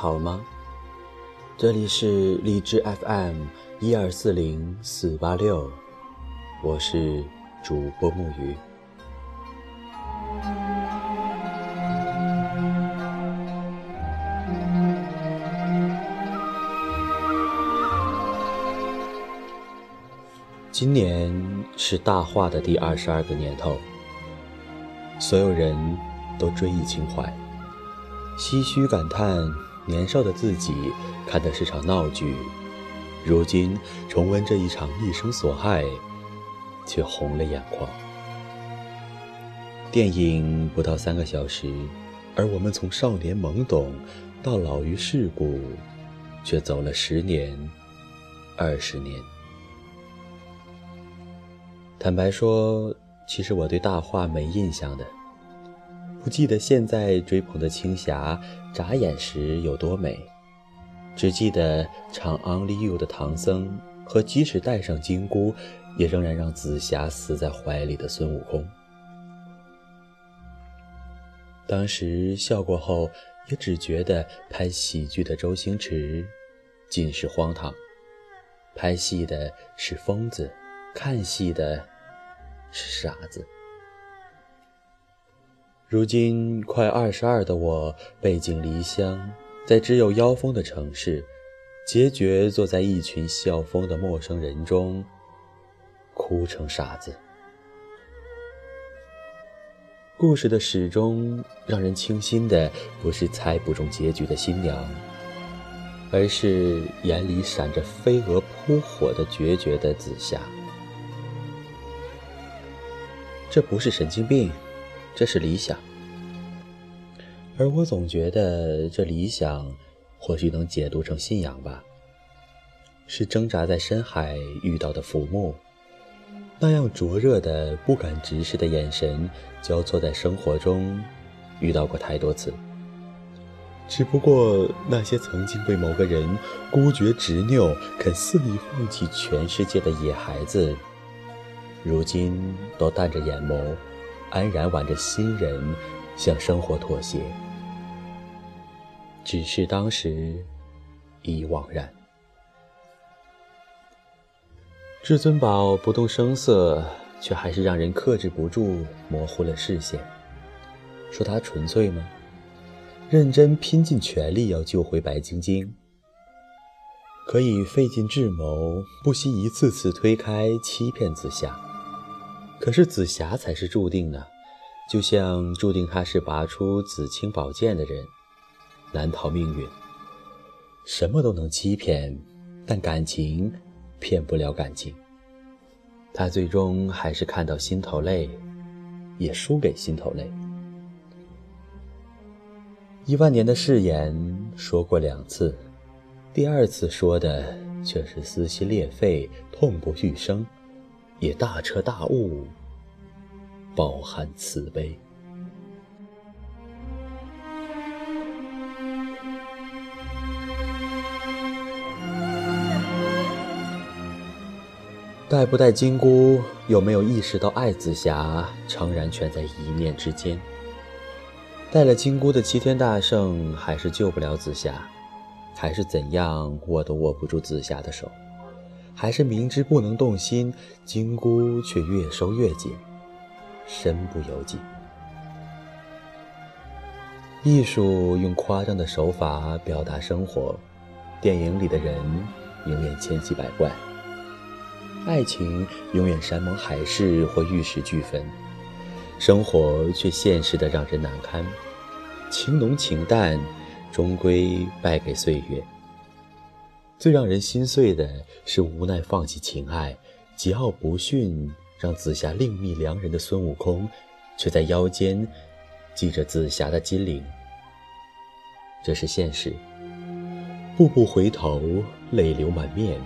好吗？这里是荔枝 FM 一二四零四八六，我是主播木鱼。今年是大话的第二十二个年头，所有人都追忆情怀，唏嘘感叹年少的自己看的是场闹剧，如今重温这一场一生所爱，却红了眼眶。电影不到三个小时，而我们从少年懵懂到老于世故，却走了十年、二十年。坦白说，其实我对大话没印象的，不记得现在追捧的青霞眨眼时有多美，只记得唱《Only You》的唐僧和即使戴上金箍，也仍然让紫霞死在怀里的孙悟空。当时笑过后，也只觉得拍喜剧的周星驰尽是荒唐，拍戏的是疯子。看戏的是傻子。如今快二十二的我，背井离乡，在只有妖风的城市，决绝坐在一群笑疯的陌生人中，哭成傻子。故事的始终让人倾心的，不是猜不中结局的新娘，而是眼里闪着飞蛾扑火的决绝的紫霞。这不是神经病，这是理想。而我总觉得这理想，或许能解读成信仰吧。是挣扎在深海遇到的浮木，那样灼热的不敢直视的眼神，交错在生活中遇到过太多次。只不过那些曾经被某个人孤绝执拗、肯肆意放弃全世界的野孩子。如今都淡着眼眸，安然挽着新人，向生活妥协。只是当时已惘然。至尊宝不动声色，却还是让人克制不住，模糊了视线。说他纯粹吗？认真拼尽全力要救回白晶晶，可以费尽智谋，不惜一次次推开欺骗紫霞。可是紫霞才是注定的，就像注定他是拔出紫青宝剑的人，难逃命运。什么都能欺骗，但感情骗不了感情。他最终还是看到心头泪，也输给心头泪。一万年的誓言说过两次，第二次说的却是撕心裂肺、痛不欲生。也大彻大悟，饱含慈悲。带不带金箍，有没有意识到爱紫霞，诚然全在一念之间。带了金箍的齐天大圣，还是救不了紫霞，还是怎样握都握不住紫霞的手。还是明知不能动心，金箍却越收越紧，身不由己。艺术用夸张的手法表达生活，电影里的人永远千奇百怪，爱情永远山盟海誓或玉石俱焚，生活却现实的让人难堪，情浓情淡，终归败给岁月。最让人心碎的是，无奈放弃情爱，桀骜不驯，让紫霞另觅良人的孙悟空，却在腰间系着紫霞的金铃。这是现实。步步回头，泪流满面，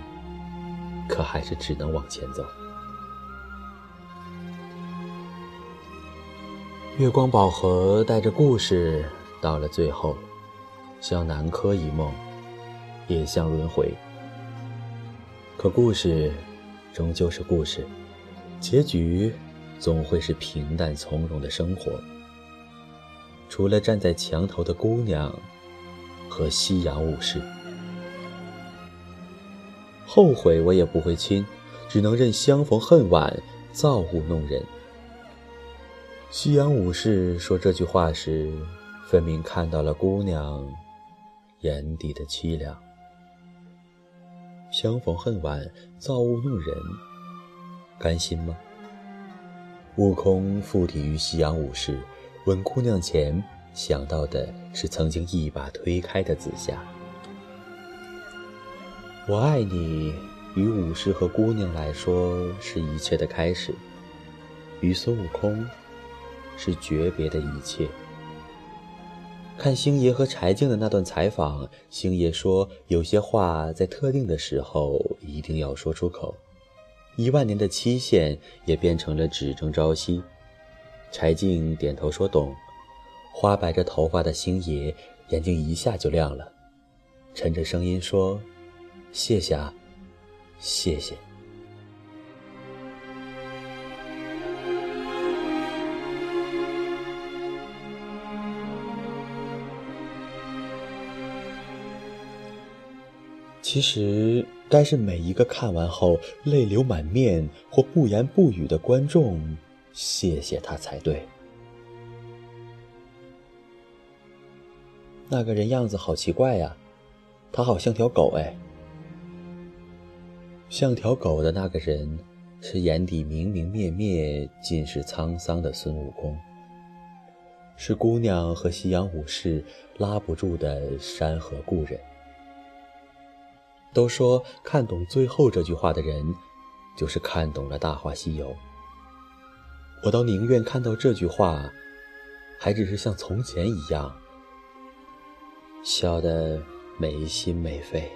可还是只能往前走。月光宝盒带着故事，到了最后，像南柯一梦。也像轮回，可故事终究是故事，结局总会是平淡从容的生活。除了站在墙头的姑娘，和夕阳武士。后悔我也不会亲，只能任相逢恨晚，造物弄人。夕阳武士说这句话时，分明看到了姑娘眼底的凄凉。相逢恨晚，造物弄人，甘心吗？悟空附体于夕阳武士，吻姑娘前，想到的是曾经一把推开的紫霞。我爱你，于武士和姑娘来说是一切的开始；于孙悟空，是诀别的一切。看星爷和柴静的那段采访，星爷说有些话在特定的时候一定要说出口。一万年的期限也变成了只争朝夕。柴静点头说懂。花白着头发的星爷眼睛一下就亮了，沉着声音说。谢谢啊，谢谢。其实，该是每一个看完后泪流满面或不言不语的观众，谢谢他才对。那个人样子好奇怪呀，他好像条狗哎。像条狗的那个人，是眼底明明灭灭、尽是沧桑的孙悟空，是姑娘和夕阳武士拉不住的山河故人。都说看懂最后这句话的人，就是看懂了《大话西游》。我倒宁愿看到这句话，还只是像从前一样，笑得没心没肺。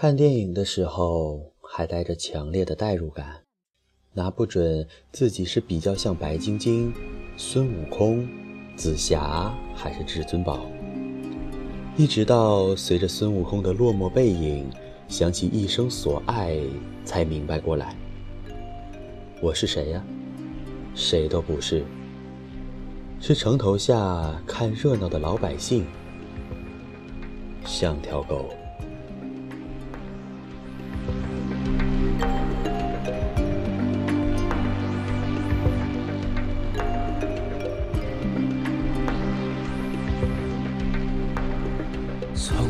看电影的时候还带着强烈的代入感，拿不准自己是比较像白晶晶、孙悟空、紫霞还是至尊宝。一直到随着孙悟空的落寞背影，想起一生所爱，才明白过来。我是谁呀？谁都不是，是城头下看热闹的老百姓，像条狗。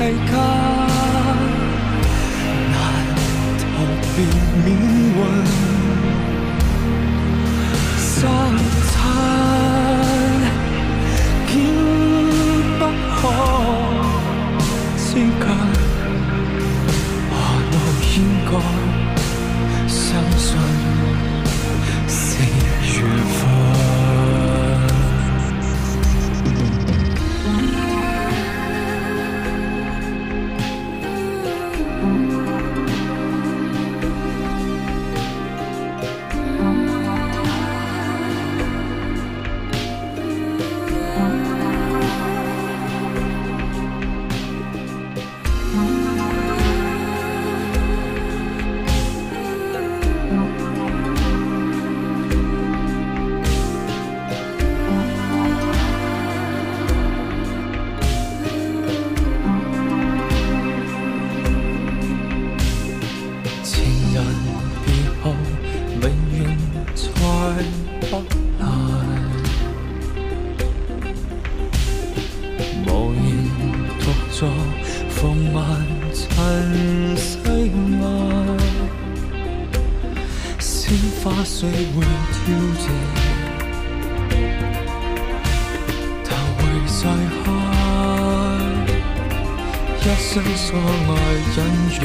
世间难逃避放眼尘世外，鲜花虽会凋谢，但会再开。一生所爱，因缘。